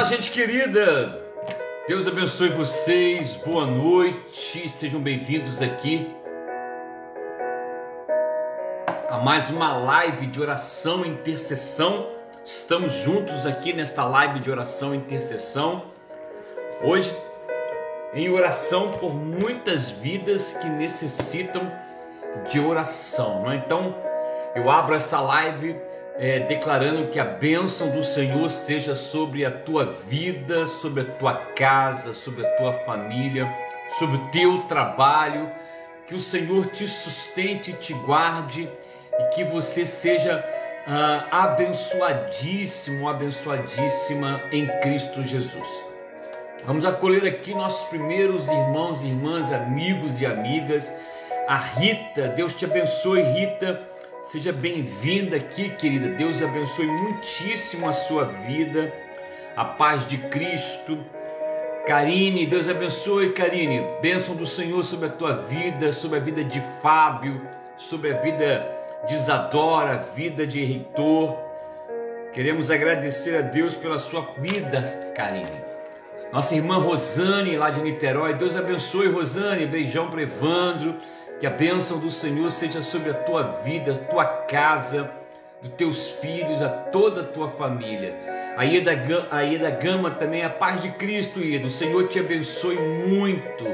Olá, gente querida! Deus abençoe vocês, boa noite, sejam bem-vindos aqui a mais uma live de oração e intercessão. Estamos juntos aqui nesta live de oração e intercessão. Hoje, em oração por muitas vidas que necessitam de oração, não é? Então, eu abro essa live é, declarando que a bênção do Senhor seja sobre a tua vida, sobre a tua casa, sobre a tua família, sobre o teu trabalho. Que o Senhor te sustente, te guarde e que você seja ah, abençoadíssimo, abençoadíssima em Cristo Jesus. Vamos acolher aqui nossos primeiros irmãos e irmãs, amigos e amigas. A Rita, Deus te abençoe, Rita Seja bem-vinda aqui, querida. Deus abençoe muitíssimo a sua vida. A paz de Cristo. Karine, Deus abençoe, Karine. Bênção do Senhor sobre a tua vida, sobre a vida de Fábio, sobre a vida de Isadora, vida de Reitor. Queremos agradecer a Deus pela sua vida, Karine. Nossa irmã Rosane, lá de Niterói. Deus abençoe, Rosane. Beijão para Evandro. Que a bênção do Senhor seja sobre a tua vida, a tua casa, dos teus filhos, a toda a tua família. A Ida, a Ida Gama também, a paz de Cristo, Ida. O Senhor te abençoe muito.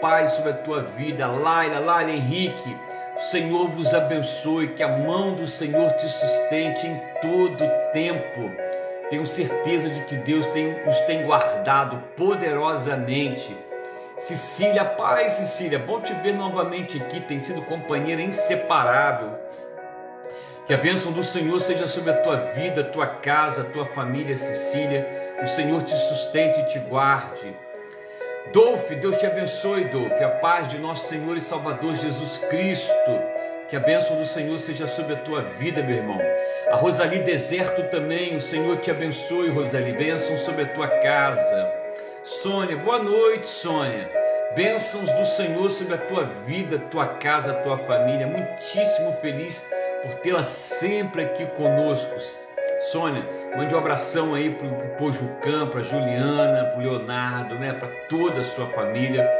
Paz sobre a tua vida. Laila, Laila, Henrique. O Senhor vos abençoe. Que a mão do Senhor te sustente em todo o tempo. Tenho certeza de que Deus tem, os tem guardado poderosamente Cecília, paz, Cecília, bom te ver novamente aqui, tem sido companheira inseparável. Que a bênção do Senhor seja sobre a tua vida, tua casa, tua família, Cecília. O Senhor te sustente e te guarde. Dolph, Deus te abençoe, Dolph. A paz de nosso Senhor e Salvador Jesus Cristo. Que a bênção do Senhor seja sobre a tua vida, meu irmão. A Rosali Deserto também, o Senhor te abençoe, Rosali. Bênção sobre a tua casa. Sônia, boa noite, Sônia. Bênçãos do Senhor sobre a tua vida, tua casa, tua família. Muitíssimo feliz por tê-la sempre aqui conosco. Sônia, mande um abração aí para o Pojucam, para Juliana, para o Leonardo, né, para toda a sua família.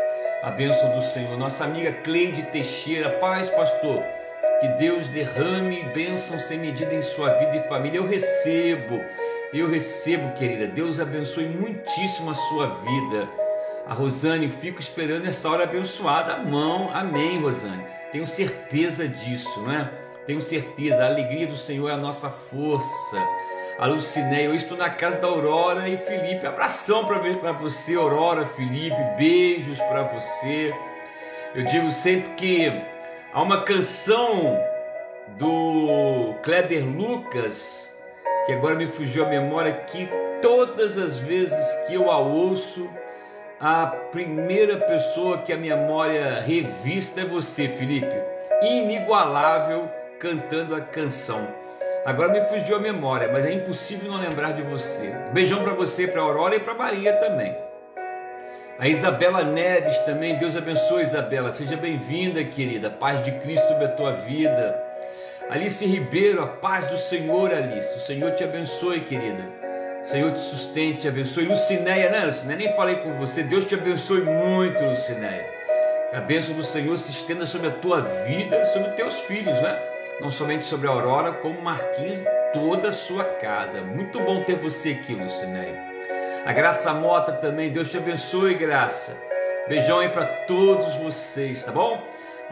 A bênção do Senhor. Nossa amiga Cleide Teixeira, paz, pastor. Que Deus derrame bênção sem medida em sua vida e família. Eu recebo eu recebo, querida. Deus abençoe muitíssimo a sua vida. A Rosane, fico esperando essa hora abençoada. Mão, amém, Rosane. Tenho certeza disso, não é? Tenho certeza. A alegria do Senhor é a nossa força. A Lucinéia, eu estou na casa da Aurora e Felipe. Abração para você, Aurora, Felipe. Beijos para você. Eu digo sempre que há uma canção do Kleber Lucas que agora me fugiu a memória, que todas as vezes que eu a ouço, a primeira pessoa que a memória revista é você, Felipe. Inigualável cantando a canção. Agora me fugiu a memória, mas é impossível não lembrar de você. Beijão para você, para Aurora e para Maria também. A Isabela Neves também, Deus abençoe Isabela, seja bem-vinda, querida. Paz de Cristo sobre a tua vida. Alice Ribeiro, a paz do Senhor, Alice. O Senhor te abençoe, querida. O Senhor te sustente, te abençoe. Lucinéia, né, Lucinéia? Nem falei com você. Deus te abençoe muito, Lucinéia. A bênção do Senhor se estenda sobre a tua vida e sobre teus filhos, né? Não somente sobre a Aurora, como Marquinhos toda a sua casa. Muito bom ter você aqui, Lucinéia. A Graça Mota também, Deus te abençoe, Graça. Beijão aí para todos vocês, tá bom?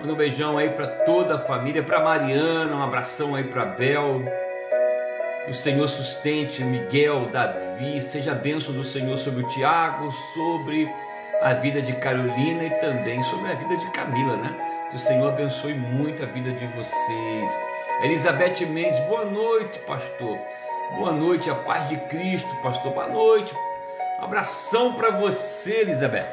Manda um beijão aí para toda a família, para Mariana, um abração aí para Bel. Que o Senhor sustente Miguel, Davi, seja a bênção do Senhor sobre o Tiago, sobre a vida de Carolina e também sobre a vida de Camila, né? Que o Senhor abençoe muito a vida de vocês. Elizabeth Mendes, boa noite, pastor. Boa noite, a paz de Cristo, pastor. Boa noite. Um abração para você, Elizabeth.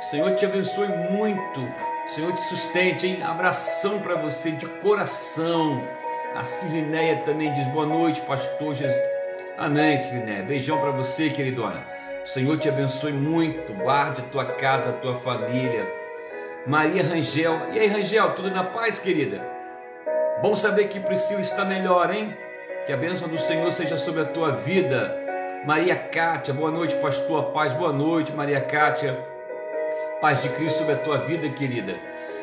O Senhor te abençoe muito Senhor te sustente, hein? Abração para você de coração. A Silinéia também diz boa noite, pastor Jesus. Amém, Silinéia. Beijão para você, queridona. O Senhor te abençoe muito. Guarde a tua casa, a tua família. Maria Rangel. E aí, Rangel, tudo na paz, querida? Bom saber que Priscila está melhor, hein? Que a bênção do Senhor seja sobre a tua vida. Maria Cátia, boa noite, pastor. Paz, boa noite, Maria Cátia. Paz de Cristo sobre a tua vida, querida.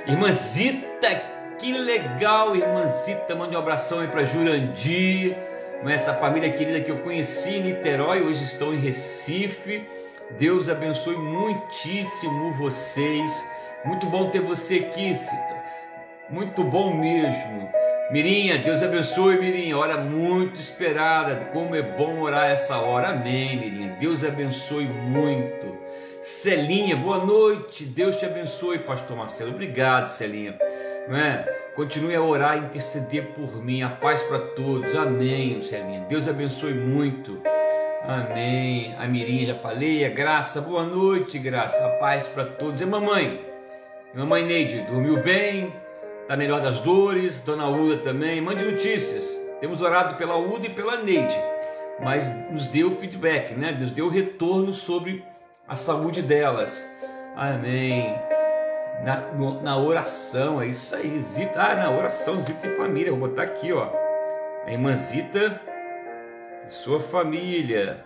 Irmã Zita, que legal, irmã Zita. Mande um abração aí para Jurandir, essa família querida que eu conheci em Niterói, hoje estão em Recife. Deus abençoe muitíssimo vocês. Muito bom ter você aqui, Cita. Muito bom mesmo. Mirinha, Deus abençoe, Mirinha. Hora muito esperada. Como é bom orar essa hora. Amém, Mirinha. Deus abençoe muito. Celinha, boa noite. Deus te abençoe, Pastor Marcelo. Obrigado, Celinha. É? Continue a orar e interceder por mim. A paz para todos. Amém, Celinha. Deus abençoe muito. Amém. A Mirinha já falei. A graça, boa noite, graça. A paz para todos. E mamãe? Mamãe Neide, dormiu bem? Está melhor das dores? Dona Uda também? Mande notícias. Temos orado pela Uda e pela Neide, mas nos deu feedback, né? Nos deu retorno sobre a saúde delas. Amém. Na, no, na oração, é isso aí. Zita, ah, na oração, Zita e família. Vou botar aqui, ó. A irmã Zita e sua família.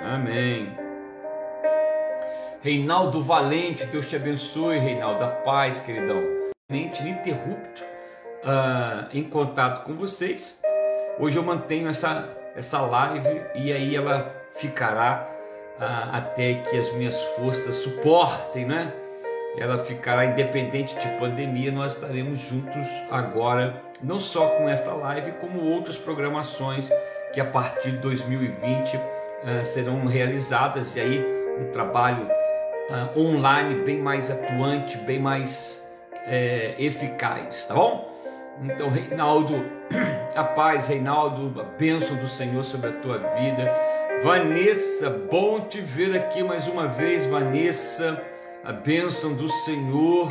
Amém. Reinaldo Valente, Deus te abençoe, Reinaldo, a paz, queridão. Ininterrupto uh, em contato com vocês. Hoje eu mantenho essa, essa live e aí ela ficará uh, até que as minhas forças suportem, né? Ela ficará independente de pandemia, nós estaremos juntos agora, não só com esta live, como outras programações que a partir de 2020 uh, ah, serão realizadas e aí um trabalho uh, online bem mais atuante, bem mais é, eficaz, tá bom? Então, Reinaldo, a paz, Reinaldo, a bênção do Senhor sobre a tua vida. Vanessa, bom te ver aqui mais uma vez, Vanessa, a bênção do Senhor,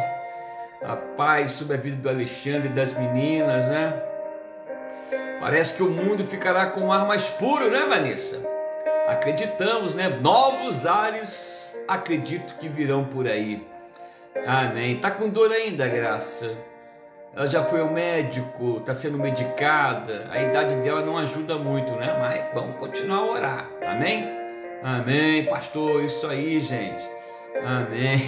a paz sobre a vida do Alexandre e das meninas, né? Parece que o mundo ficará com um ar mais puro, né, Vanessa? Acreditamos, né? Novos ares acredito que virão por aí. Amém. Tá com dor ainda, graça? Ela já foi ao médico, está sendo medicada, a idade dela não ajuda muito, né? Mas vamos continuar a orar, amém? Amém, pastor, isso aí, gente. Amém.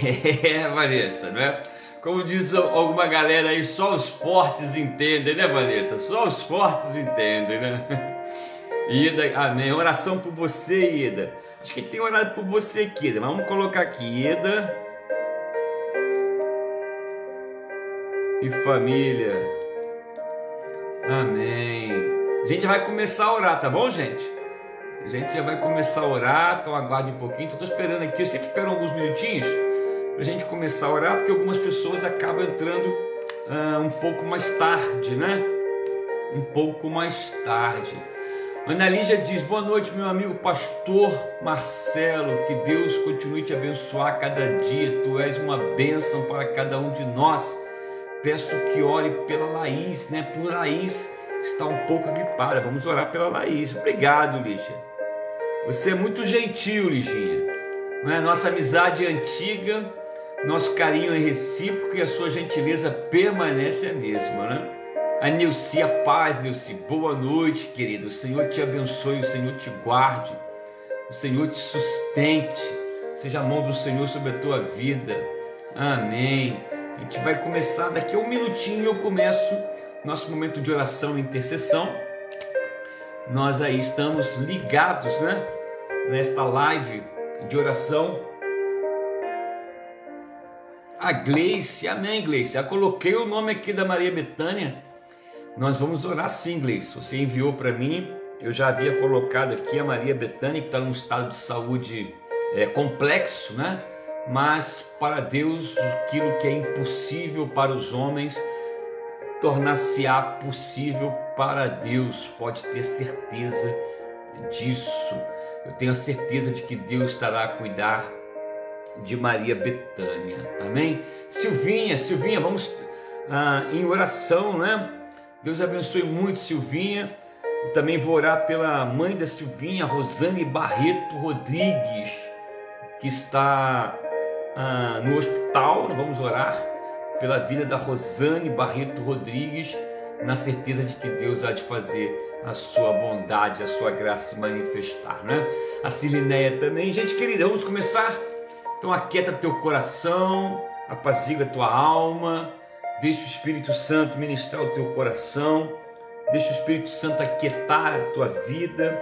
É, Vanessa, né? Como diz alguma galera aí, só os fortes entendem, né, Vanessa? Só os fortes entendem, né? Ida, amém. Oração por você, Ida. Acho que tem orado por você aqui, Ida. Mas vamos colocar aqui, Ida. E família. Amém. A gente vai começar a orar, tá bom, gente? A gente já vai começar a orar, então aguarde um pouquinho. Estou esperando aqui, eu sempre espero alguns minutinhos para a gente começar a orar, porque algumas pessoas acabam entrando uh, um pouco mais tarde, né? Um pouco mais tarde. Ana Lígia diz: Boa noite, meu amigo pastor Marcelo. Que Deus continue te abençoar cada dia. Tu és uma bênção para cada um de nós. Peço que ore pela Laís, né? Por Laís está um pouco gripada. Vamos orar pela Laís. Obrigado, Lígia. Você é muito gentil, Liginha. É? Nossa amizade é antiga, nosso carinho é recíproco e a sua gentileza permanece a mesma, né? A Nilce, a paz, Nilce. Boa noite, querido. O Senhor te abençoe, o Senhor te guarde, o Senhor te sustente. Seja a mão do Senhor sobre a tua vida. Amém. A gente vai começar daqui a um minutinho. Eu começo nosso momento de oração e intercessão. Nós aí estamos ligados, né? Nesta live de oração. A Gleice, amém, Gleice. Já coloquei o nome aqui da Maria Betânia nós vamos orar sim, Gleice. Você enviou para mim, eu já havia colocado aqui a Maria Betânia, que está num estado de saúde é, complexo, né? Mas para Deus, aquilo que é impossível para os homens, tornar-se-á possível para Deus. Pode ter certeza disso. Eu tenho a certeza de que Deus estará a cuidar de Maria Betânia. Amém? Silvinha, Silvinha, vamos ah, em oração, né? Deus abençoe muito Silvinha. Eu também vou orar pela mãe da Silvinha, Rosane Barreto Rodrigues, que está ah, no hospital. Vamos orar pela vida da Rosane Barreto Rodrigues, na certeza de que Deus há de fazer a sua bondade, a sua graça se manifestar, né? A Silineia também. Gente querida, vamos começar? Então aquieta teu coração, apazigua tua alma, deixa o Espírito Santo ministrar o teu coração, deixa o Espírito Santo aquietar a tua vida.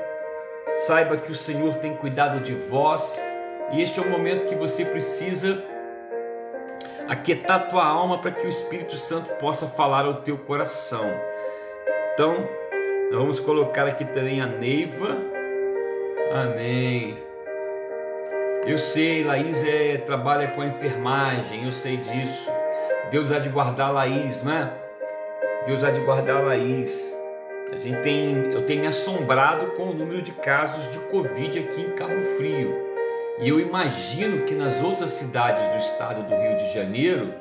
Saiba que o Senhor tem cuidado de vós e este é o momento que você precisa aquietar tua alma para que o Espírito Santo possa falar ao teu coração. Então, vamos colocar aqui também a Neiva. Amém. Eu sei, Laís é, trabalha com a enfermagem, eu sei disso. Deus há de guardar Laís, não é? Deus há de guardar Laís. A gente tem, eu tenho me assombrado com o número de casos de Covid aqui em Cabo Frio. E eu imagino que nas outras cidades do estado do Rio de Janeiro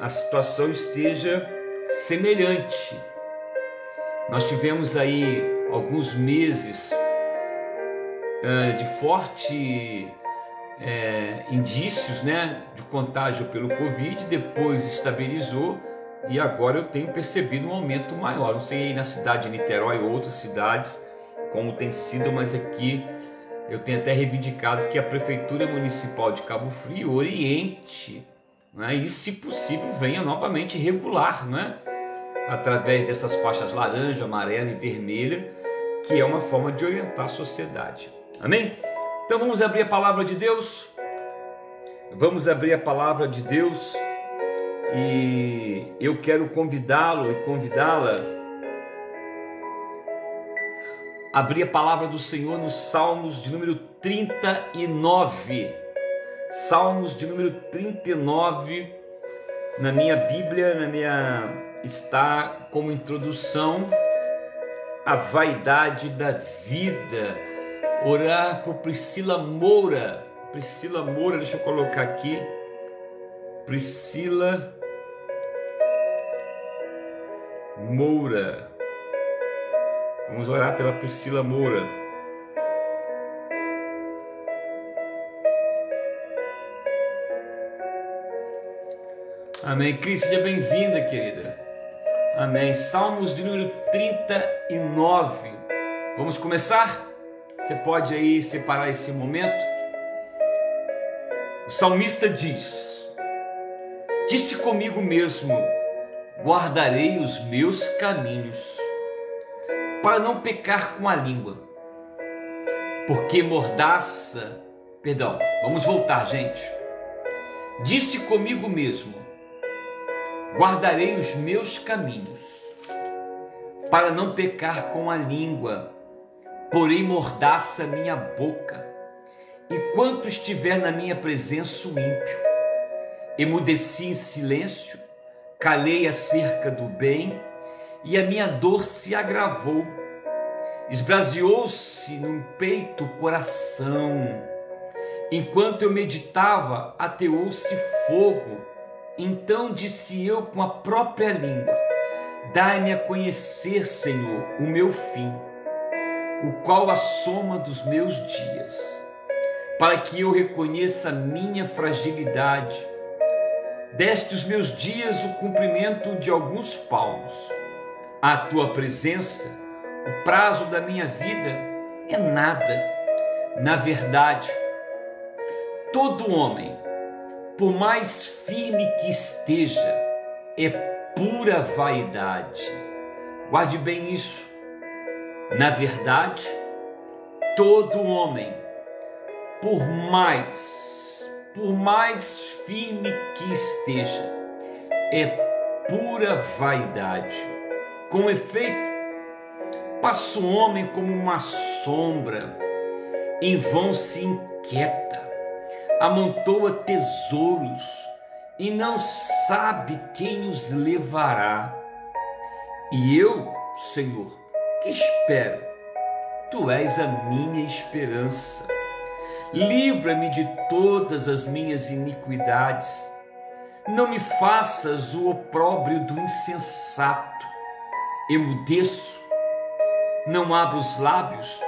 a situação esteja semelhante. Nós tivemos aí alguns meses uh, de forte indícios né, de contágio pelo Covid, depois estabilizou e agora eu tenho percebido um aumento maior. Não sei aí na cidade de Niterói ou outras cidades como tem sido, mas aqui eu tenho até reivindicado que a Prefeitura Municipal de Cabo Frio oriente né, e, se possível, venha novamente regular, né, através dessas faixas laranja, amarela e vermelha, que é uma forma de orientar a sociedade. Amém? Então vamos abrir a palavra de Deus. Vamos abrir a palavra de Deus e eu quero convidá-lo e convidá-la abrir a palavra do Senhor nos Salmos de número 39. Salmos de número 39 na minha Bíblia, na minha está como introdução a vaidade da vida. Orar por Priscila Moura. Priscila Moura, deixa eu colocar aqui. Priscila Moura. Vamos orar pela Priscila Moura. Amém. Cris, seja bem-vinda, querida. Amém. Salmos de número 39. Vamos começar? Você pode aí separar esse momento? O salmista diz: Disse comigo mesmo: guardarei os meus caminhos para não pecar com a língua. Porque mordaça, perdão, vamos voltar, gente. Disse comigo mesmo: guardarei os meus caminhos, para não pecar com a língua, porém mordaça minha boca, enquanto estiver na minha presença o ímpio. Emudeci em silêncio, calei acerca do bem, e a minha dor se agravou. Esbraseou-se no peito o coração. Enquanto eu meditava, ateou-se fogo. Então disse eu com a própria língua: Dai-me a conhecer, Senhor, o meu fim, o qual a soma dos meus dias, para que eu reconheça a minha fragilidade. Deste os meus dias o cumprimento de alguns palmos a tua presença, o prazo da minha vida é nada. Na verdade, todo homem, por mais firme que esteja, é pura vaidade. Guarde bem isso. Na verdade, todo homem, por mais, por mais firme que esteja, é pura vaidade. Com efeito, passa o homem como uma sombra, em vão se inquieta, amontoa tesouros e não sabe quem os levará. E eu, Senhor, que espero? Tu és a minha esperança. Livra-me de todas as minhas iniquidades. Não me faças o opróbrio do insensato emudeço, não abro os lábios,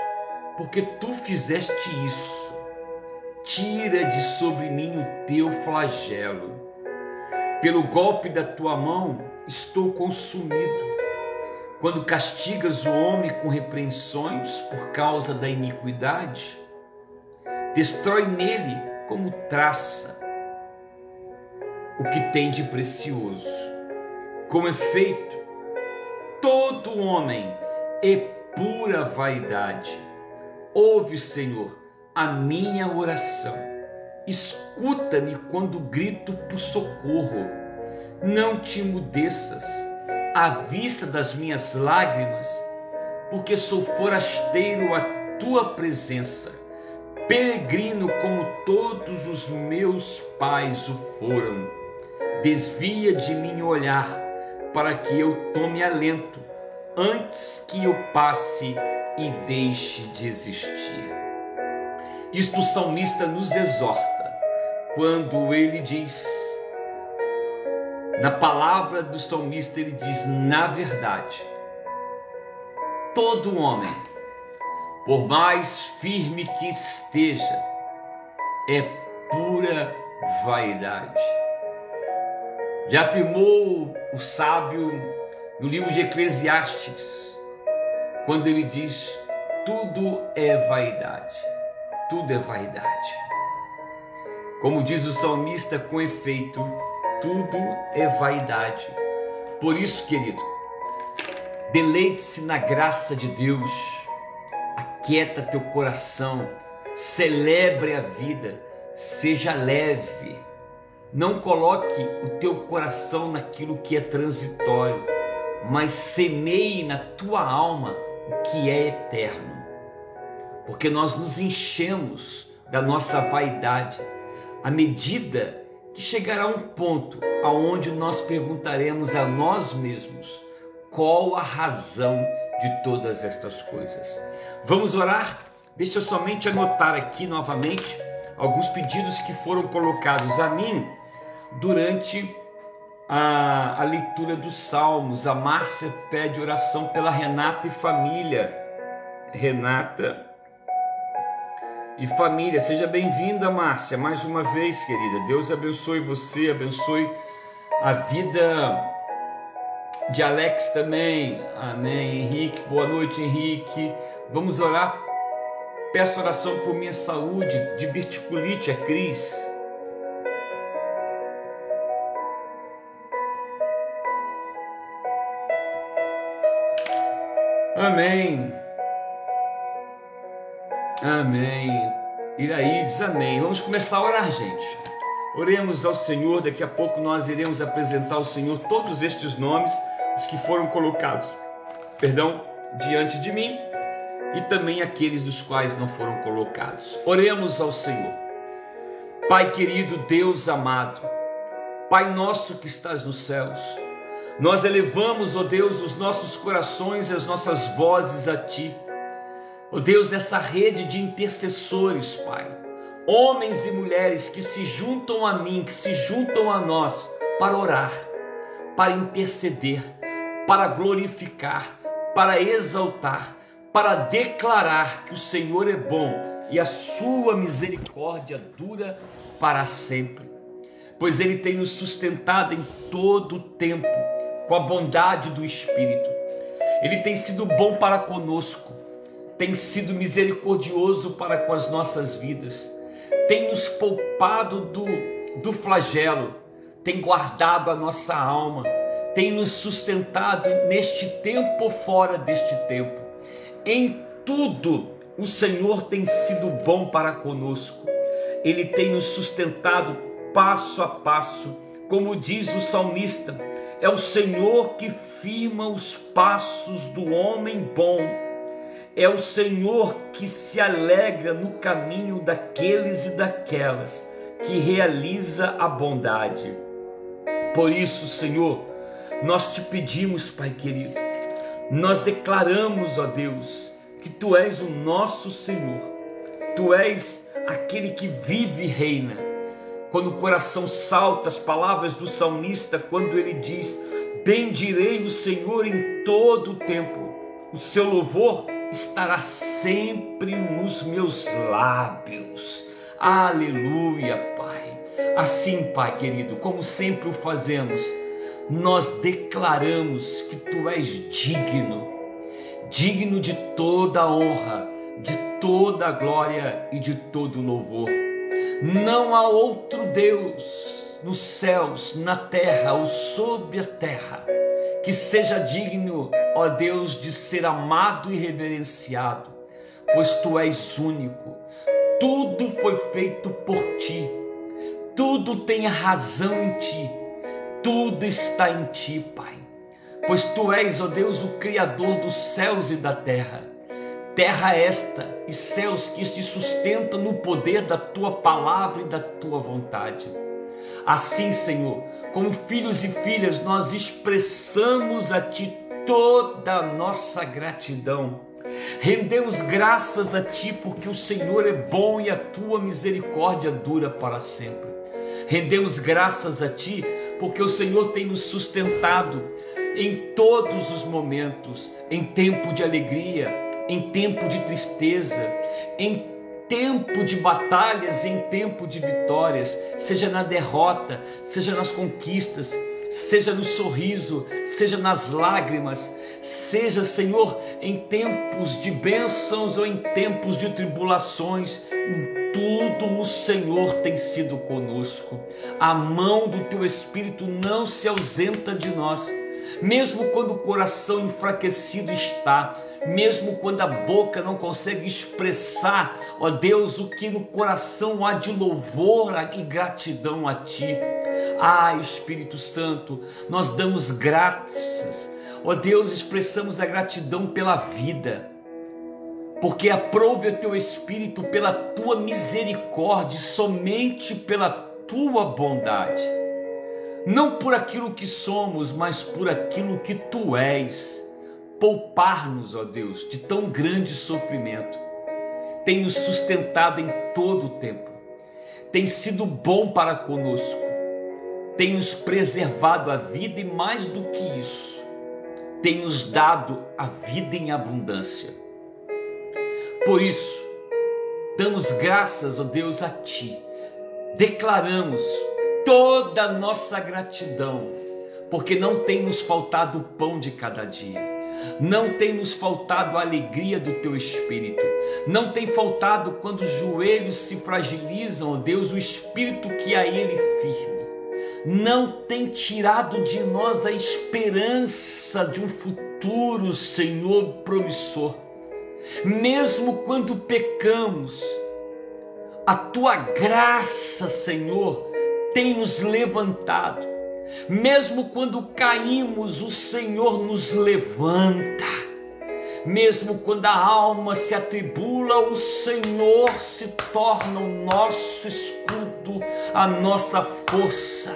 porque tu fizeste isso. Tira de sobre mim o teu flagelo. Pelo golpe da tua mão estou consumido. quando castigas o homem com repreensões por causa da iniquidade, destrói nele como traça o que tem de precioso. Com efeito, todo homem é pura vaidade. Ouve, Senhor, a minha oração. Escuta-me quando grito por socorro. Não te mudeças à vista das minhas lágrimas, porque sou forasteiro à tua presença, peregrino como todos os meus pais o foram. Desvia de mim o olhar, para que eu tome alento, antes que eu passe e deixe de existir. Isto o salmista nos exorta quando ele diz: na palavra do salmista, ele diz: na verdade, todo homem, por mais firme que esteja, é pura vaidade. Já afirmou o sábio no livro de Eclesiastes, quando ele diz: tudo é vaidade, tudo é vaidade. Como diz o salmista, com efeito, tudo é vaidade. Por isso, querido, deleite-se na graça de Deus, aquieta teu coração, celebre a vida, seja leve. Não coloque o teu coração naquilo que é transitório, mas semeie na tua alma o que é eterno. Porque nós nos enchemos da nossa vaidade à medida que chegará um ponto aonde nós perguntaremos a nós mesmos qual a razão de todas estas coisas. Vamos orar? Deixa eu somente anotar aqui novamente alguns pedidos que foram colocados a mim durante a, a leitura dos Salmos. A Márcia pede oração pela Renata e família. Renata e família. Seja bem-vinda, Márcia, mais uma vez, querida. Deus abençoe você, abençoe a vida de Alex também. Amém. Henrique, boa noite, Henrique. Vamos orar. Peço oração por minha saúde de verticulite, a Cris. Amém. Amém. Iraídes, amém. Vamos começar a orar, gente. Oremos ao Senhor, daqui a pouco nós iremos apresentar ao Senhor todos estes nomes, os que foram colocados, perdão, diante de mim e também aqueles dos quais não foram colocados. Oremos ao Senhor. Pai querido, Deus amado, Pai nosso que estás nos céus, nós elevamos, ó Deus, os nossos corações e as nossas vozes a Ti Ó oh Deus, nessa rede de intercessores, Pai, homens e mulheres que se juntam a mim, que se juntam a nós para orar, para interceder, para glorificar, para exaltar, para declarar que o Senhor é bom e a sua misericórdia dura para sempre. Pois Ele tem nos sustentado em todo o tempo com a bondade do Espírito. Ele tem sido bom para conosco tem sido misericordioso para com as nossas vidas, tem nos poupado do, do flagelo, tem guardado a nossa alma, tem nos sustentado neste tempo ou fora deste tempo. Em tudo, o Senhor tem sido bom para conosco, Ele tem nos sustentado passo a passo, como diz o salmista, é o Senhor que firma os passos do homem bom é o Senhor que se alegra no caminho daqueles e daquelas que realiza a bondade. Por isso, Senhor, nós te pedimos, Pai querido, nós declaramos, ó Deus, que tu és o nosso Senhor, tu és aquele que vive e reina. Quando o coração salta as palavras do salmista, quando ele diz: Bendirei o Senhor em todo o tempo, o seu louvor estará sempre nos meus lábios. Aleluia, Pai. Assim, Pai querido, como sempre o fazemos, nós declaramos que tu és digno, digno de toda a honra, de toda a glória e de todo o louvor. Não há outro Deus nos céus, na terra ou sobre a terra que seja digno, ó Deus, de ser amado e reverenciado, pois tu és único. Tudo foi feito por ti. Tudo tem razão em ti. Tudo está em ti, Pai. Pois tu és, ó Deus, o criador dos céus e da terra terra esta e céus que te sustentam no poder da tua palavra e da tua vontade. Assim, Senhor, como filhos e filhas, nós expressamos a Ti toda a nossa gratidão. Rendemos graças a Ti porque o Senhor é bom e a Tua misericórdia dura para sempre. Rendemos graças a Ti porque o Senhor tem nos sustentado em todos os momentos, em tempo de alegria, em tempo de tristeza, em tempo de batalhas, em tempo de vitórias, seja na derrota, seja nas conquistas, seja no sorriso, seja nas lágrimas, seja, Senhor, em tempos de bênçãos ou em tempos de tribulações, em tudo o Senhor tem sido conosco. A mão do teu Espírito não se ausenta de nós, mesmo quando o coração enfraquecido está, mesmo quando a boca não consegue expressar, ó Deus, o que no coração há de louvor e gratidão a Ti. Ah, Espírito Santo, nós damos graças, ó Deus, expressamos a gratidão pela vida, porque aprove o Teu Espírito pela Tua misericórdia, somente pela Tua bondade, não por aquilo que somos, mas por aquilo que Tu és poupar-nos, ó Deus, de tão grande sofrimento. Tem nos sustentado em todo o tempo. Tem sido bom para conosco. Tem nos preservado a vida e mais do que isso, tem nos dado a vida em abundância. Por isso, damos graças, ó Deus, a Ti. Declaramos toda a nossa gratidão, porque não tem nos faltado o pão de cada dia não tem nos faltado a alegria do teu espírito. Não tem faltado quando os joelhos se fragilizam, ó Deus, o espírito que a ele firme. Não tem tirado de nós a esperança de um futuro, Senhor, promissor. Mesmo quando pecamos, a tua graça, Senhor, tem nos levantado mesmo quando caímos, o Senhor nos levanta. Mesmo quando a alma se atribula, o Senhor se torna o nosso escudo, a nossa força.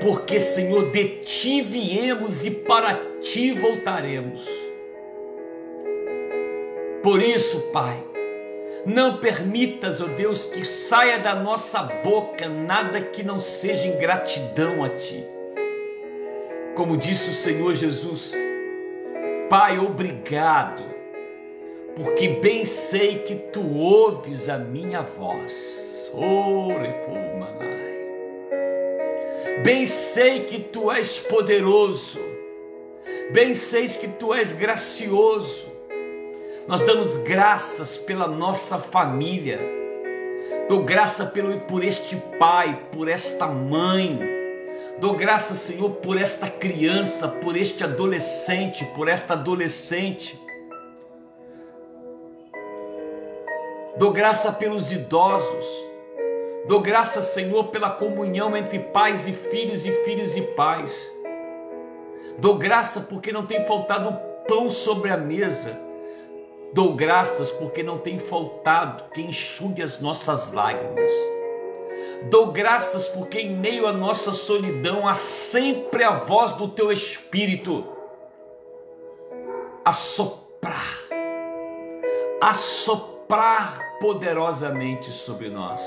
Porque, Senhor, de ti viemos e para ti voltaremos. Por isso, Pai, não permitas, ó oh Deus, que saia da nossa boca nada que não seja ingratidão a Ti. Como disse o Senhor Jesus, Pai, obrigado, porque bem sei que Tu ouves a minha voz. Bem sei que Tu és poderoso, bem sei que Tu és gracioso, nós damos graças pela nossa família. Dou graça pelo, por este pai, por esta mãe. Dou graça, Senhor, por esta criança, por este adolescente, por esta adolescente. Dou graça pelos idosos. Dou graça, Senhor, pela comunhão entre pais e filhos e filhos e pais. Dou graça porque não tem faltado pão sobre a mesa. Dou graças porque não tem faltado quem enxugue as nossas lágrimas. Dou graças porque em meio à nossa solidão há sempre a voz do teu Espírito a soprar, a soprar poderosamente sobre nós.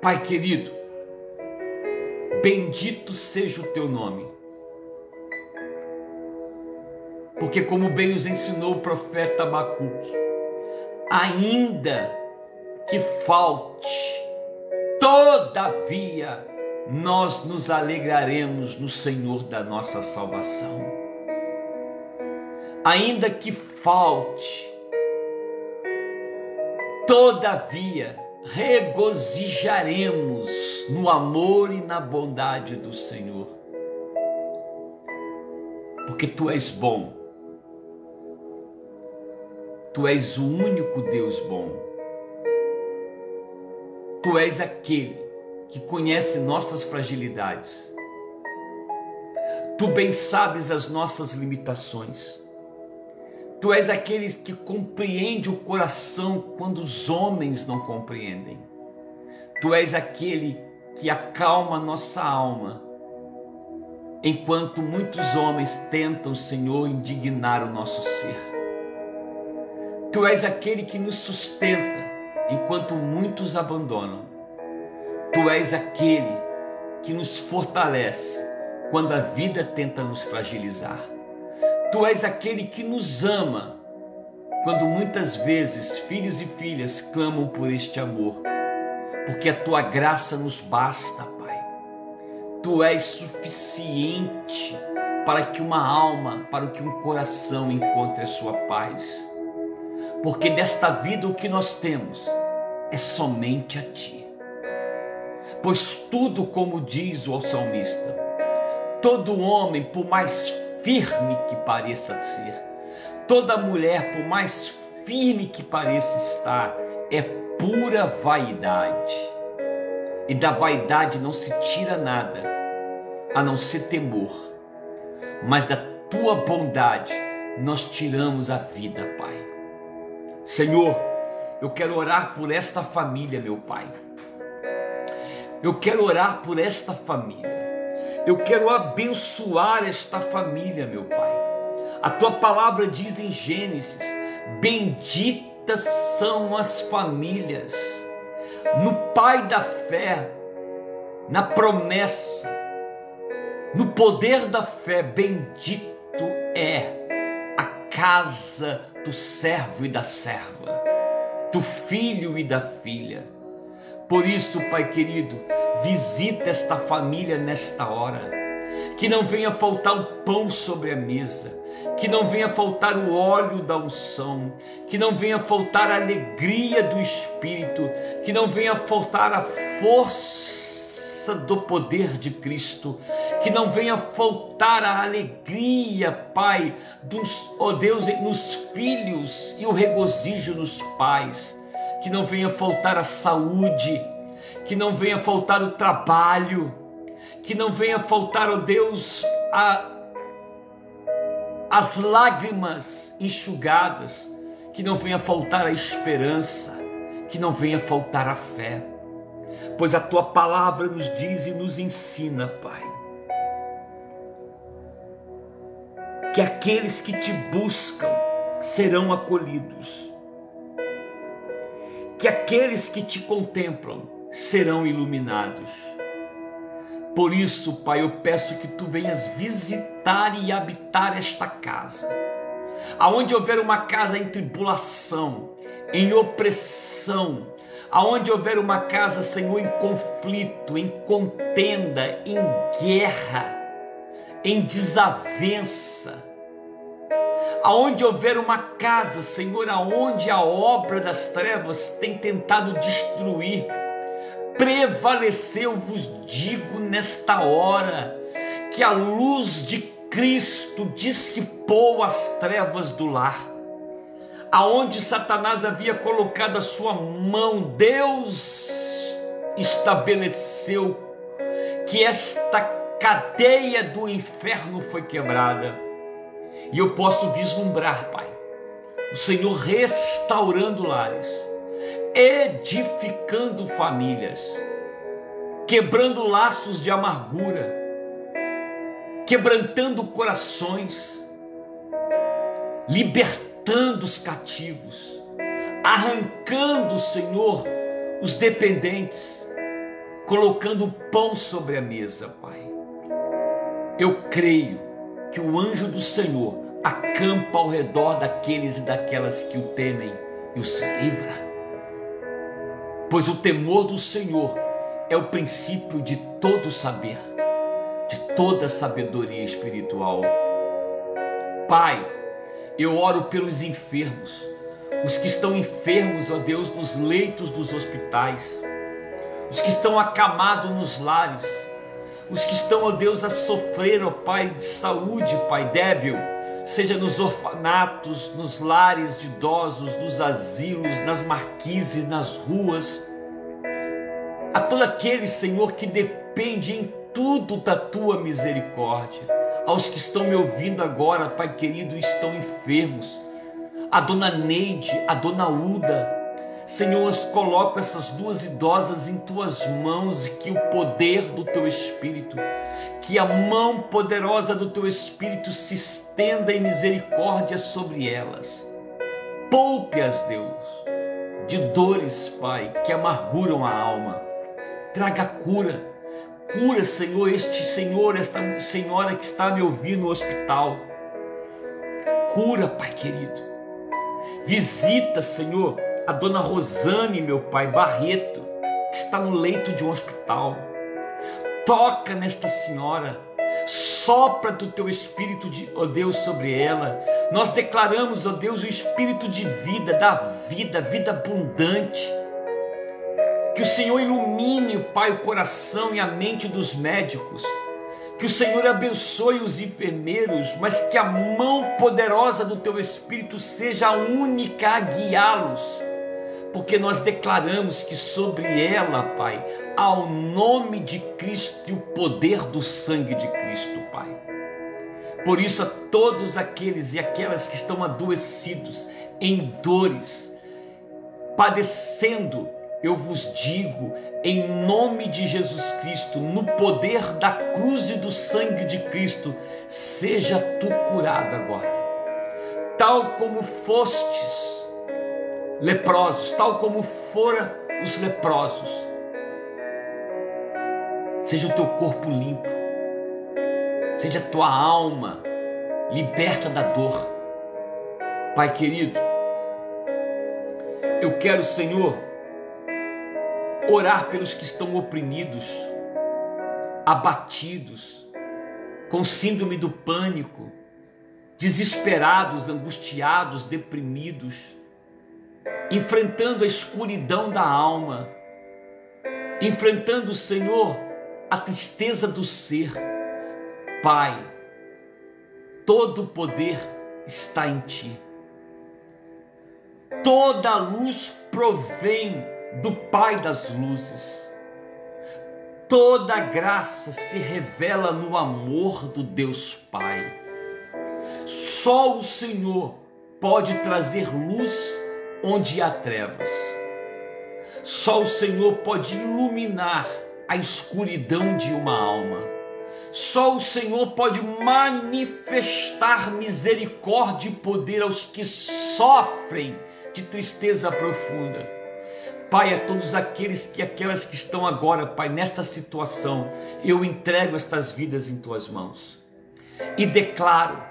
Pai querido, bendito seja o teu nome porque, como bem nos ensinou o profeta Abacuque, ainda que falte, todavia nós nos alegraremos no Senhor da nossa salvação. Ainda que falte, todavia regozijaremos no amor e na bondade do Senhor, porque tu és bom, tu és o único Deus bom, tu és aquele que conhece nossas fragilidades. Tu bem sabes as nossas limitações. Tu és aquele que compreende o coração quando os homens não compreendem. Tu és aquele que acalma nossa alma, enquanto muitos homens tentam, Senhor, indignar o nosso ser. Tu és aquele que nos sustenta, enquanto muitos abandonam. Tu és aquele que nos fortalece quando a vida tenta nos fragilizar. Tu és aquele que nos ama quando muitas vezes filhos e filhas clamam por este amor, porque a tua graça nos basta, Pai. Tu és suficiente para que uma alma, para que um coração encontre a sua paz. Porque desta vida o que nós temos é somente a Ti. Pois tudo, como diz o salmista, todo homem, por mais firme que pareça ser, toda mulher, por mais firme que pareça estar, é pura vaidade. E da vaidade não se tira nada, a não ser temor. Mas da tua bondade nós tiramos a vida, Pai. Senhor, eu quero orar por esta família, meu Pai eu quero orar por esta família. Eu quero abençoar esta família, meu Pai. A tua palavra diz em Gênesis: Benditas são as famílias. No Pai da fé, na promessa, no poder da fé, bendito é a casa do servo e da serva, do filho e da filha por isso, Pai querido, visita esta família nesta hora. Que não venha faltar o pão sobre a mesa, que não venha faltar o óleo da unção, que não venha faltar a alegria do Espírito, que não venha faltar a força do poder de Cristo, que não venha faltar a alegria, Pai, dos, oh Deus, nos filhos e o regozijo nos pais. Que não venha faltar a saúde, que não venha faltar o trabalho, que não venha faltar, ó oh Deus, a, as lágrimas enxugadas, que não venha faltar a esperança, que não venha faltar a fé, pois a tua palavra nos diz e nos ensina, Pai, que aqueles que te buscam serão acolhidos que aqueles que te contemplam serão iluminados. Por isso, Pai, eu peço que tu venhas visitar e habitar esta casa. Aonde houver uma casa em tribulação, em opressão, aonde houver uma casa, Senhor, em conflito, em contenda, em guerra, em desavença, aonde houver uma casa, Senhor, aonde a obra das trevas tem tentado destruir, prevaleceu, vos digo nesta hora, que a luz de Cristo dissipou as trevas do lar. Aonde Satanás havia colocado a sua mão, Deus estabeleceu que esta cadeia do inferno foi quebrada. E eu posso vislumbrar, Pai, o Senhor restaurando lares, edificando famílias, quebrando laços de amargura, quebrantando corações, libertando os cativos, arrancando, Senhor, os dependentes, colocando o pão sobre a mesa, Pai. Eu creio que o anjo do Senhor acampa ao redor daqueles e daquelas que o temem e os livra. Pois o temor do Senhor é o princípio de todo saber, de toda sabedoria espiritual. Pai, eu oro pelos enfermos, os que estão enfermos, ó Deus, nos leitos dos hospitais, os que estão acamados nos lares, os que estão, ó Deus, a sofrer, ó Pai, de saúde, Pai débil, seja nos orfanatos, nos lares de idosos, nos asilos, nas marquises, nas ruas, a todo aquele, Senhor, que depende em tudo da tua misericórdia aos que estão me ouvindo agora, Pai querido, estão enfermos. A dona Neide, a dona Uda, Senhor, eu coloco essas duas idosas em tuas mãos e que o poder do teu Espírito, que a mão poderosa do teu Espírito se estenda em misericórdia sobre elas. Poupe-as, Deus, de dores, Pai, que amarguram a alma. Traga cura Cura, Senhor, este Senhor, esta senhora que está me ouvindo no hospital. Cura, Pai querido. Visita, Senhor, a dona Rosane, meu Pai, Barreto, que está no leito de um hospital. Toca nesta senhora. Sopra do teu espírito, de, ó Deus, sobre ela. Nós declaramos, ó Deus, o espírito de vida, da vida, vida abundante que o Senhor ilumine, Pai, o coração e a mente dos médicos. Que o Senhor abençoe os enfermeiros, mas que a mão poderosa do Teu Espírito seja a única a guiá-los. Porque nós declaramos que sobre ela, Pai, há o nome de Cristo e o poder do sangue de Cristo, Pai. Por isso, a todos aqueles e aquelas que estão adoecidos, em dores, padecendo, eu vos digo, em nome de Jesus Cristo, no poder da cruz e do sangue de Cristo, seja tu curado agora. Tal como fostes leprosos, tal como foram os leprosos, seja o teu corpo limpo, seja a tua alma liberta da dor. Pai querido, eu quero, Senhor, orar pelos que estão oprimidos, abatidos, com síndrome do pânico, desesperados, angustiados, deprimidos, enfrentando a escuridão da alma, enfrentando, Senhor, a tristeza do ser. Pai, todo o poder está em Ti. Toda luz provém do Pai das luzes. Toda graça se revela no amor do Deus Pai. Só o Senhor pode trazer luz onde há trevas. Só o Senhor pode iluminar a escuridão de uma alma. Só o Senhor pode manifestar misericórdia e poder aos que sofrem de tristeza profunda. Pai, a todos aqueles que aquelas que estão agora, Pai, nesta situação, eu entrego estas vidas em tuas mãos. E declaro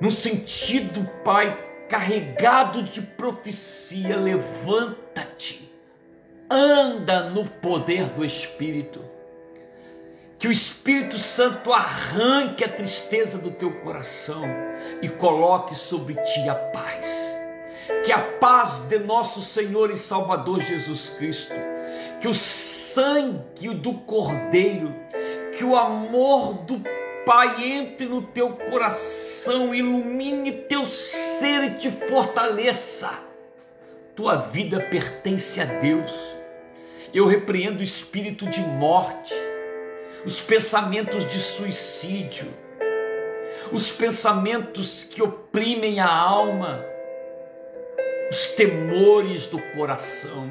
no sentido, Pai, carregado de profecia, levanta-te. Anda no poder do Espírito. Que o Espírito Santo arranque a tristeza do teu coração e coloque sobre ti a paz que a paz de nosso Senhor e Salvador Jesus Cristo, que o sangue do Cordeiro, que o amor do Pai entre no teu coração, ilumine teu ser e te fortaleça. Tua vida pertence a Deus. Eu repreendo o espírito de morte, os pensamentos de suicídio, os pensamentos que oprimem a alma, os temores do coração,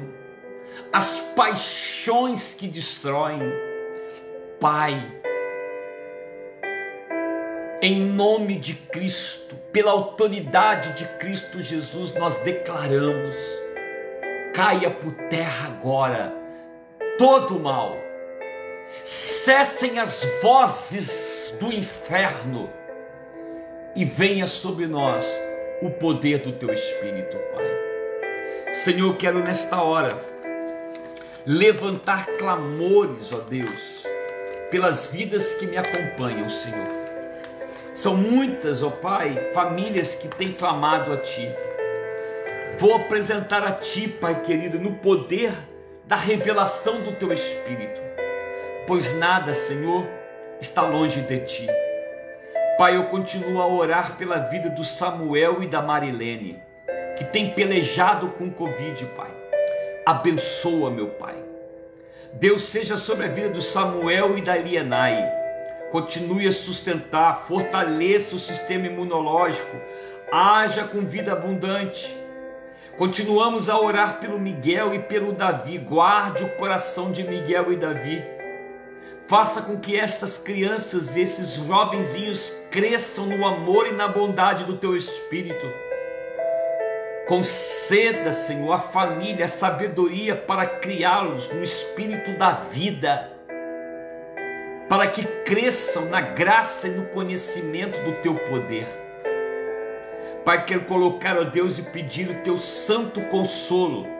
as paixões que destroem. Pai, em nome de Cristo, pela autoridade de Cristo Jesus, nós declaramos: caia por terra agora todo o mal, cessem as vozes do inferno e venha sobre nós o poder do teu Espírito, Pai. Senhor, quero nesta hora levantar clamores, ó Deus, pelas vidas que me acompanham, Senhor. São muitas, ó Pai, famílias que têm clamado a Ti. Vou apresentar a Ti, Pai querido, no poder da revelação do Teu Espírito, pois nada, Senhor, está longe de Ti. Pai, eu continuo a orar pela vida do Samuel e da Marilene, que tem pelejado com Covid, Pai. Abençoa, meu Pai. Deus seja sobre a vida do Samuel e da Lienai. Continue a sustentar, fortaleça o sistema imunológico, haja com vida abundante. Continuamos a orar pelo Miguel e pelo Davi. Guarde o coração de Miguel e Davi Faça com que estas crianças, esses jovenzinhos cresçam no amor e na bondade do teu espírito. Conceda, Senhor, à família a sabedoria para criá-los no espírito da vida, para que cresçam na graça e no conhecimento do teu poder. Pai, quero colocar, ó Deus, e pedir o teu santo consolo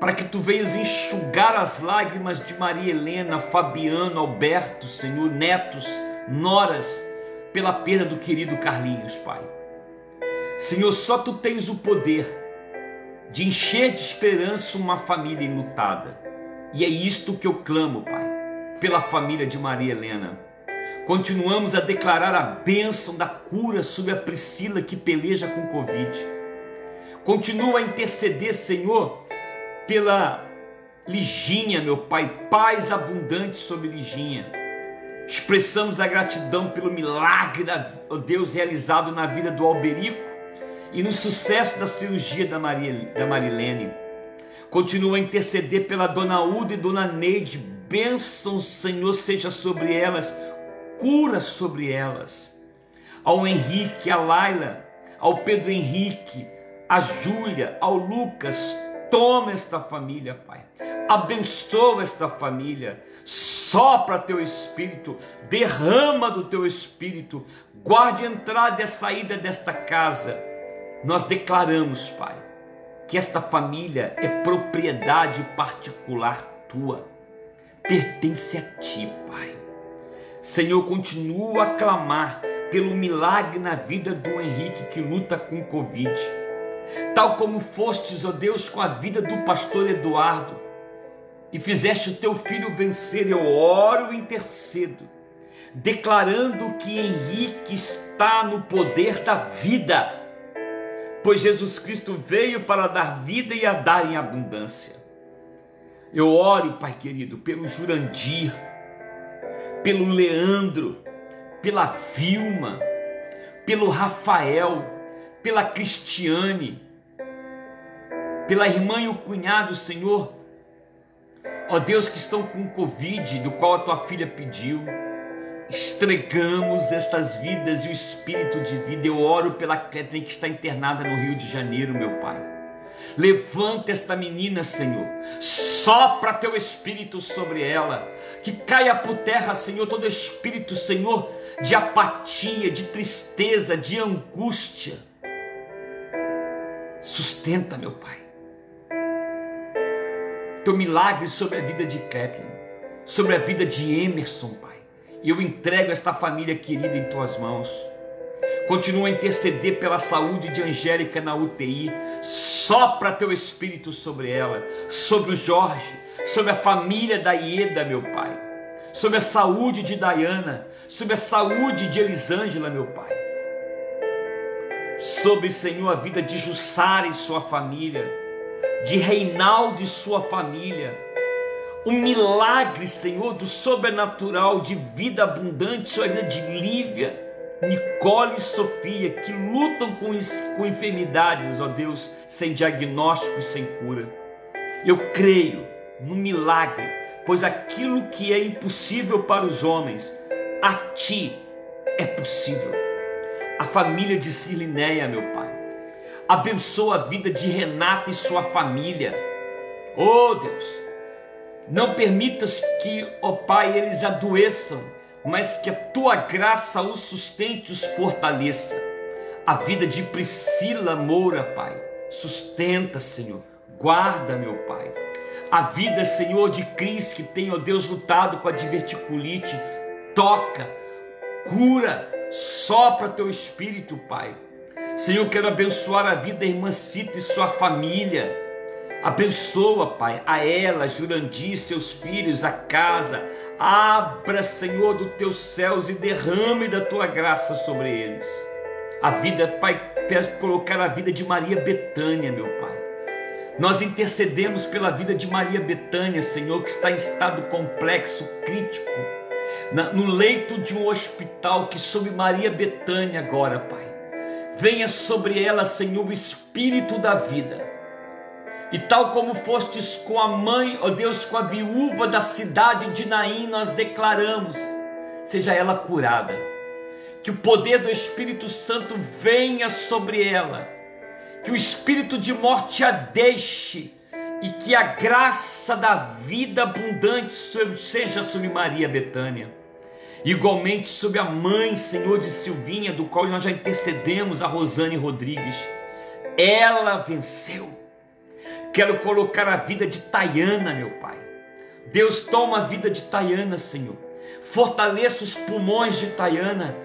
para que tu venhas enxugar as lágrimas de Maria Helena, Fabiano, Alberto, Senhor, netos, noras, pela perda do querido Carlinhos, Pai. Senhor, só tu tens o poder de encher de esperança uma família enlutada. E é isto que eu clamo, Pai, pela família de Maria Helena. Continuamos a declarar a bênção da cura sobre a Priscila que peleja com Covid. Continua a interceder, Senhor, pela Liginha, meu Pai, paz abundante sobre Liginha. Expressamos a gratidão pelo milagre da Deus realizado na vida do Alberico e no sucesso da cirurgia da, Maria, da Marilene. Continua a interceder pela Dona Uda e Dona Neide. Bênção, Senhor, seja sobre elas, cura sobre elas. Ao Henrique, a Laila, ao Pedro Henrique, a Júlia, ao Lucas, Toma esta família, Pai. Abençoa esta família. Sopra teu espírito, derrama do teu espírito. Guarde a entrada e a saída desta casa. Nós declaramos, Pai, que esta família é propriedade particular tua. Pertence a ti, Pai. Senhor, continua a clamar pelo milagre na vida do Henrique que luta com Covid tal como fostes, ó Deus, com a vida do pastor Eduardo, e fizeste o teu filho vencer, eu oro e intercedo, declarando que Henrique está no poder da vida, pois Jesus Cristo veio para dar vida e a dar em abundância. Eu oro, Pai querido, pelo Jurandir, pelo Leandro, pela Vilma, pelo Rafael, pela Cristiane, pela irmã e o cunhado, Senhor, ó Deus, que estão com Covid, do qual a tua filha pediu. Estregamos estas vidas e o espírito de vida. Eu oro pela Catherine que está internada no Rio de Janeiro, meu Pai. Levanta esta menina, Senhor. Sopra teu espírito sobre ela. Que caia por terra, Senhor, todo espírito, Senhor, de apatia, de tristeza, de angústia. Sustenta, meu Pai teu milagre sobre a vida de Kathleen, sobre a vida de Emerson, Pai. E eu entrego esta família querida em tuas mãos. Continua a interceder pela saúde de Angélica na UTI. Sopra teu espírito sobre ela, sobre o Jorge, sobre a família da Ieda, meu Pai. Sobre a saúde de Diana, sobre a saúde de Elisângela, meu Pai. Sobre, Senhor, a vida de Jussara e sua família de Reinaldo e sua família. O milagre, Senhor, do sobrenatural de vida abundante sobre a vida de Lívia, Nicole e Sofia, que lutam com, com enfermidades, ó Deus, sem diagnóstico e sem cura. Eu creio no milagre, pois aquilo que é impossível para os homens, a ti é possível. A família de Silinéia, meu Pai abençoa a vida de Renata e sua família. Oh Deus, não permitas que, ó oh Pai, eles adoeçam, mas que a tua graça os sustente os fortaleça. A vida de Priscila Moura, Pai, sustenta, Senhor, guarda, meu Pai. A vida, Senhor, de Cris, que tem, ó Deus, lutado com a diverticulite, toca, cura, sopra teu espírito, Pai. Senhor, quero abençoar a vida da irmã Cita e sua família. Abençoa, Pai, a ela, Jurandir, seus filhos, a casa. Abra, Senhor, dos teus céus e derrame da tua graça sobre eles. A vida, Pai, peço colocar a vida de Maria Betânia, meu Pai. Nós intercedemos pela vida de Maria Betânia, Senhor, que está em estado complexo, crítico, no leito de um hospital que sob Maria Betânia agora, Pai. Venha sobre ela, Senhor, o espírito da vida. E tal como fostes com a mãe, ó Deus, com a viúva da cidade de Naim, nós declaramos: seja ela curada. Que o poder do Espírito Santo venha sobre ela. Que o espírito de morte a deixe. E que a graça da vida abundante seja sobre Maria Betânia. Igualmente sobre a mãe, Senhor, de Silvinha, do qual nós já intercedemos, a Rosane Rodrigues. Ela venceu. Quero colocar a vida de Tayana, meu Pai. Deus toma a vida de Tayana, Senhor. Fortaleça os pulmões de Tayana.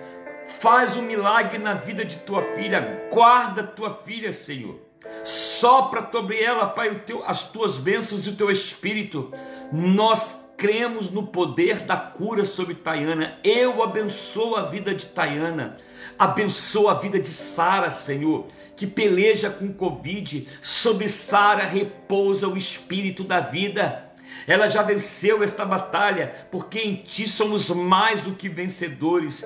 Faz um milagre na vida de tua filha. Guarda tua filha, Senhor. Sopra sobre ela, Pai, teu, as tuas bênçãos e o teu espírito. Nós cremos no poder da cura sobre Tayana. Eu abençoo a vida de Tayana. Abençoo a vida de Sara, Senhor, que peleja com Covid. Sobre Sara repousa o espírito da vida. Ela já venceu esta batalha, porque em ti somos mais do que vencedores.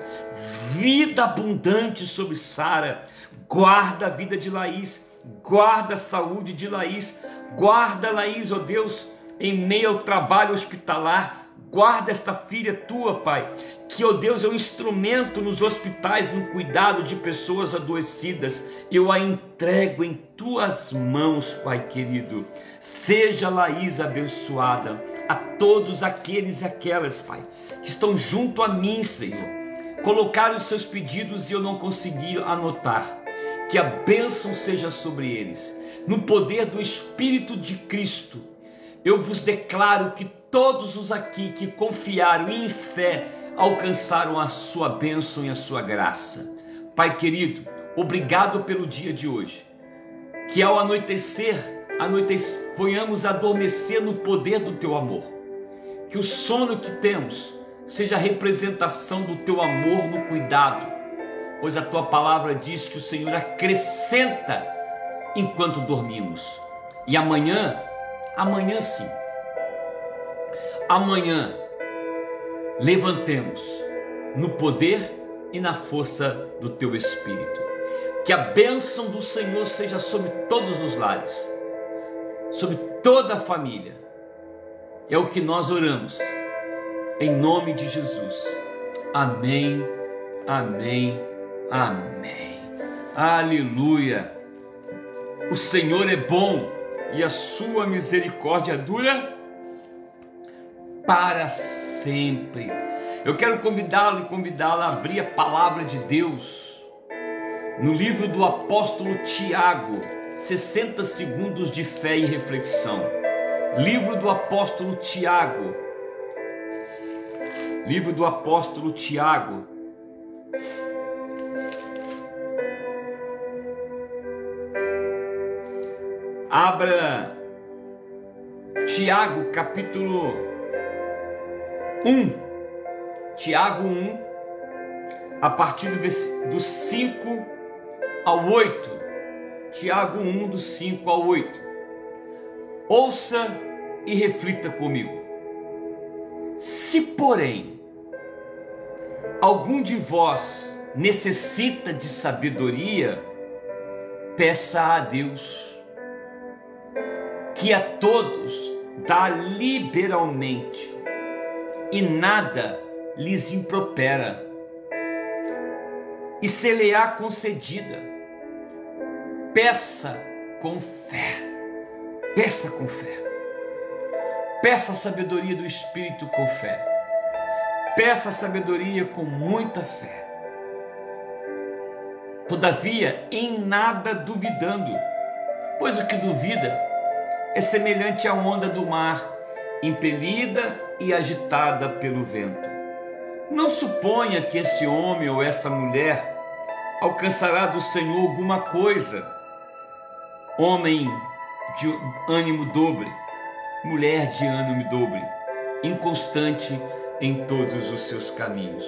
Vida abundante sobre Sara. Guarda a vida de Laís, guarda a saúde de Laís, guarda Laís, ó oh Deus em meio ao trabalho hospitalar. Guarda esta filha tua, Pai, que, ó oh Deus, é um instrumento nos hospitais no cuidado de pessoas adoecidas. Eu a entrego em tuas mãos, Pai querido. Seja Laís abençoada a todos aqueles e aquelas, Pai, que estão junto a mim, Senhor. Colocaram os seus pedidos e eu não consegui anotar. Que a bênção seja sobre eles. No poder do Espírito de Cristo eu vos declaro que todos os aqui que confiaram em fé alcançaram a sua bênção e a sua graça. Pai querido, obrigado pelo dia de hoje. Que ao anoitecer, anoitecer, adormecer no poder do teu amor. Que o sono que temos seja a representação do teu amor no cuidado, pois a tua palavra diz que o Senhor acrescenta enquanto dormimos. E amanhã Amanhã sim. Amanhã levantemos no poder e na força do teu espírito. Que a bênção do Senhor seja sobre todos os lares, sobre toda a família. É o que nós oramos. Em nome de Jesus. Amém. Amém. Amém. Aleluia. O Senhor é bom e a sua misericórdia dura para sempre. Eu quero convidá-lo e convidá-la a abrir a palavra de Deus no livro do apóstolo Tiago, 60 segundos de fé e reflexão. Livro do apóstolo Tiago. Livro do apóstolo Tiago, Abra Tiago capítulo 1. Tiago 1, a partir do 5 ao 8. Tiago 1, do 5 ao 8. Ouça e reflita comigo. Se, porém, algum de vós necessita de sabedoria, peça a Deus que a todos dá liberalmente e nada lhes impropera, e se lhe há concedida. Peça com fé, peça com fé, peça a sabedoria do Espírito com fé, peça a sabedoria com muita fé. Todavia, em nada duvidando, pois o que duvida é semelhante à onda do mar, impelida e agitada pelo vento. Não suponha que esse homem ou essa mulher alcançará do Senhor alguma coisa. Homem de ânimo dobre, mulher de ânimo dobre, inconstante em todos os seus caminhos.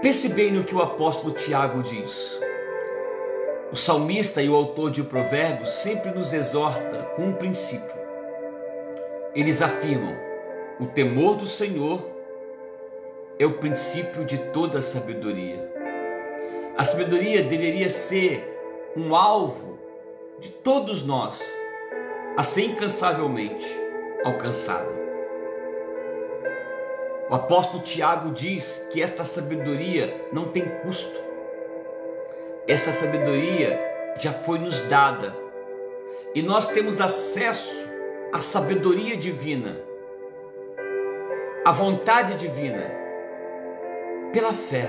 Pense bem no que o apóstolo Tiago diz. O salmista e o autor de Provérbios sempre nos exorta com um princípio. Eles afirmam: o temor do Senhor é o princípio de toda a sabedoria. A sabedoria deveria ser um alvo de todos nós a ser incansavelmente alcançada. O apóstolo Tiago diz que esta sabedoria não tem custo. Esta sabedoria já foi nos dada e nós temos acesso à sabedoria divina, à vontade divina, pela fé.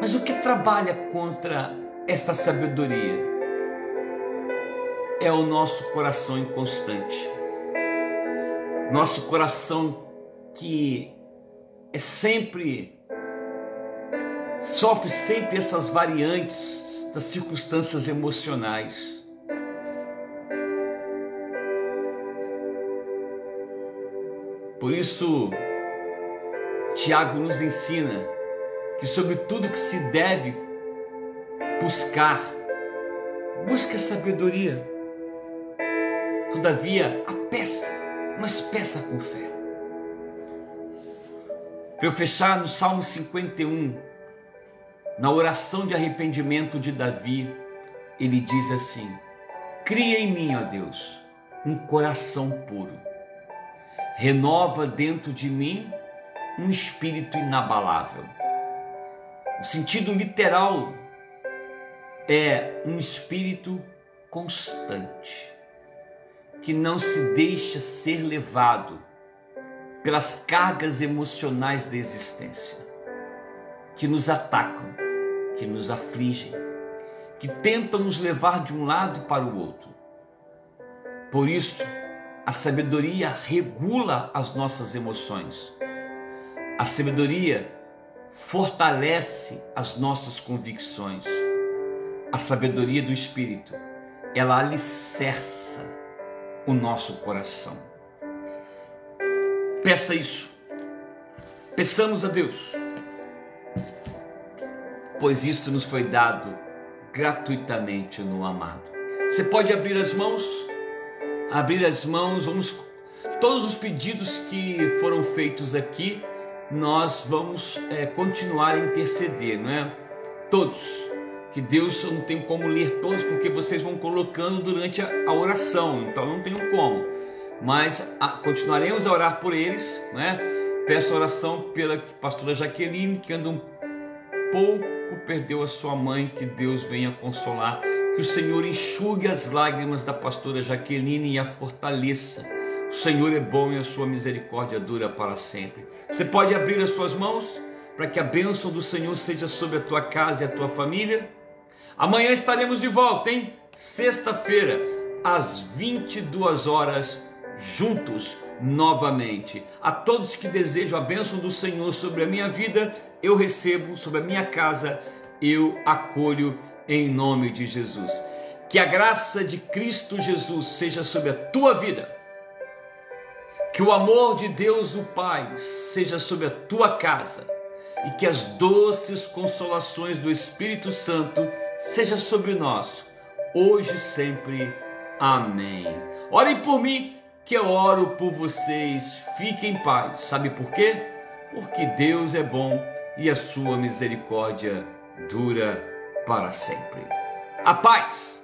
Mas o que trabalha contra esta sabedoria? É o nosso coração inconstante, nosso coração que é sempre sofre sempre essas variantes das circunstâncias emocionais. Por isso, Tiago nos ensina que sobre tudo que se deve buscar, busque a sabedoria. Todavia, a peça, mas peça com fé. Para eu fechar no Salmo 51, na oração de arrependimento de Davi, ele diz assim: Cria em mim, ó Deus, um coração puro. Renova dentro de mim um espírito inabalável. O sentido literal é um espírito constante, que não se deixa ser levado pelas cargas emocionais da existência, que nos atacam, que nos afligem, que tentam nos levar de um lado para o outro. Por isso, a sabedoria regula as nossas emoções. A sabedoria fortalece as nossas convicções. A sabedoria do Espírito, ela alicerça o nosso coração. Peça isso. Peçamos a Deus, pois isto nos foi dado gratuitamente no amado. Você pode abrir as mãos, abrir as mãos, vamos todos os pedidos que foram feitos aqui, nós vamos é, continuar a interceder, não é? Todos. Que Deus não tem como ler todos, porque vocês vão colocando durante a, a oração, então não tenho como mas a, continuaremos a orar por eles, né? Peço oração pela pastora Jaqueline, que anda um pouco, perdeu a sua mãe, que Deus venha consolar, que o Senhor enxugue as lágrimas da pastora Jaqueline e a fortaleça. O Senhor é bom e a sua misericórdia dura para sempre. Você pode abrir as suas mãos para que a bênção do Senhor seja sobre a tua casa e a tua família. Amanhã estaremos de volta, hein? Sexta-feira, às 22 horas juntos novamente. A todos que desejam a bênção do Senhor sobre a minha vida, eu recebo, sobre a minha casa, eu acolho em nome de Jesus. Que a graça de Cristo Jesus seja sobre a tua vida. Que o amor de Deus, o Pai, seja sobre a tua casa. E que as doces consolações do Espírito Santo seja sobre nós, hoje e sempre. Amém. Orem por mim que eu oro por vocês. Fiquem em paz. Sabe por quê? Porque Deus é bom e a sua misericórdia dura para sempre. A paz.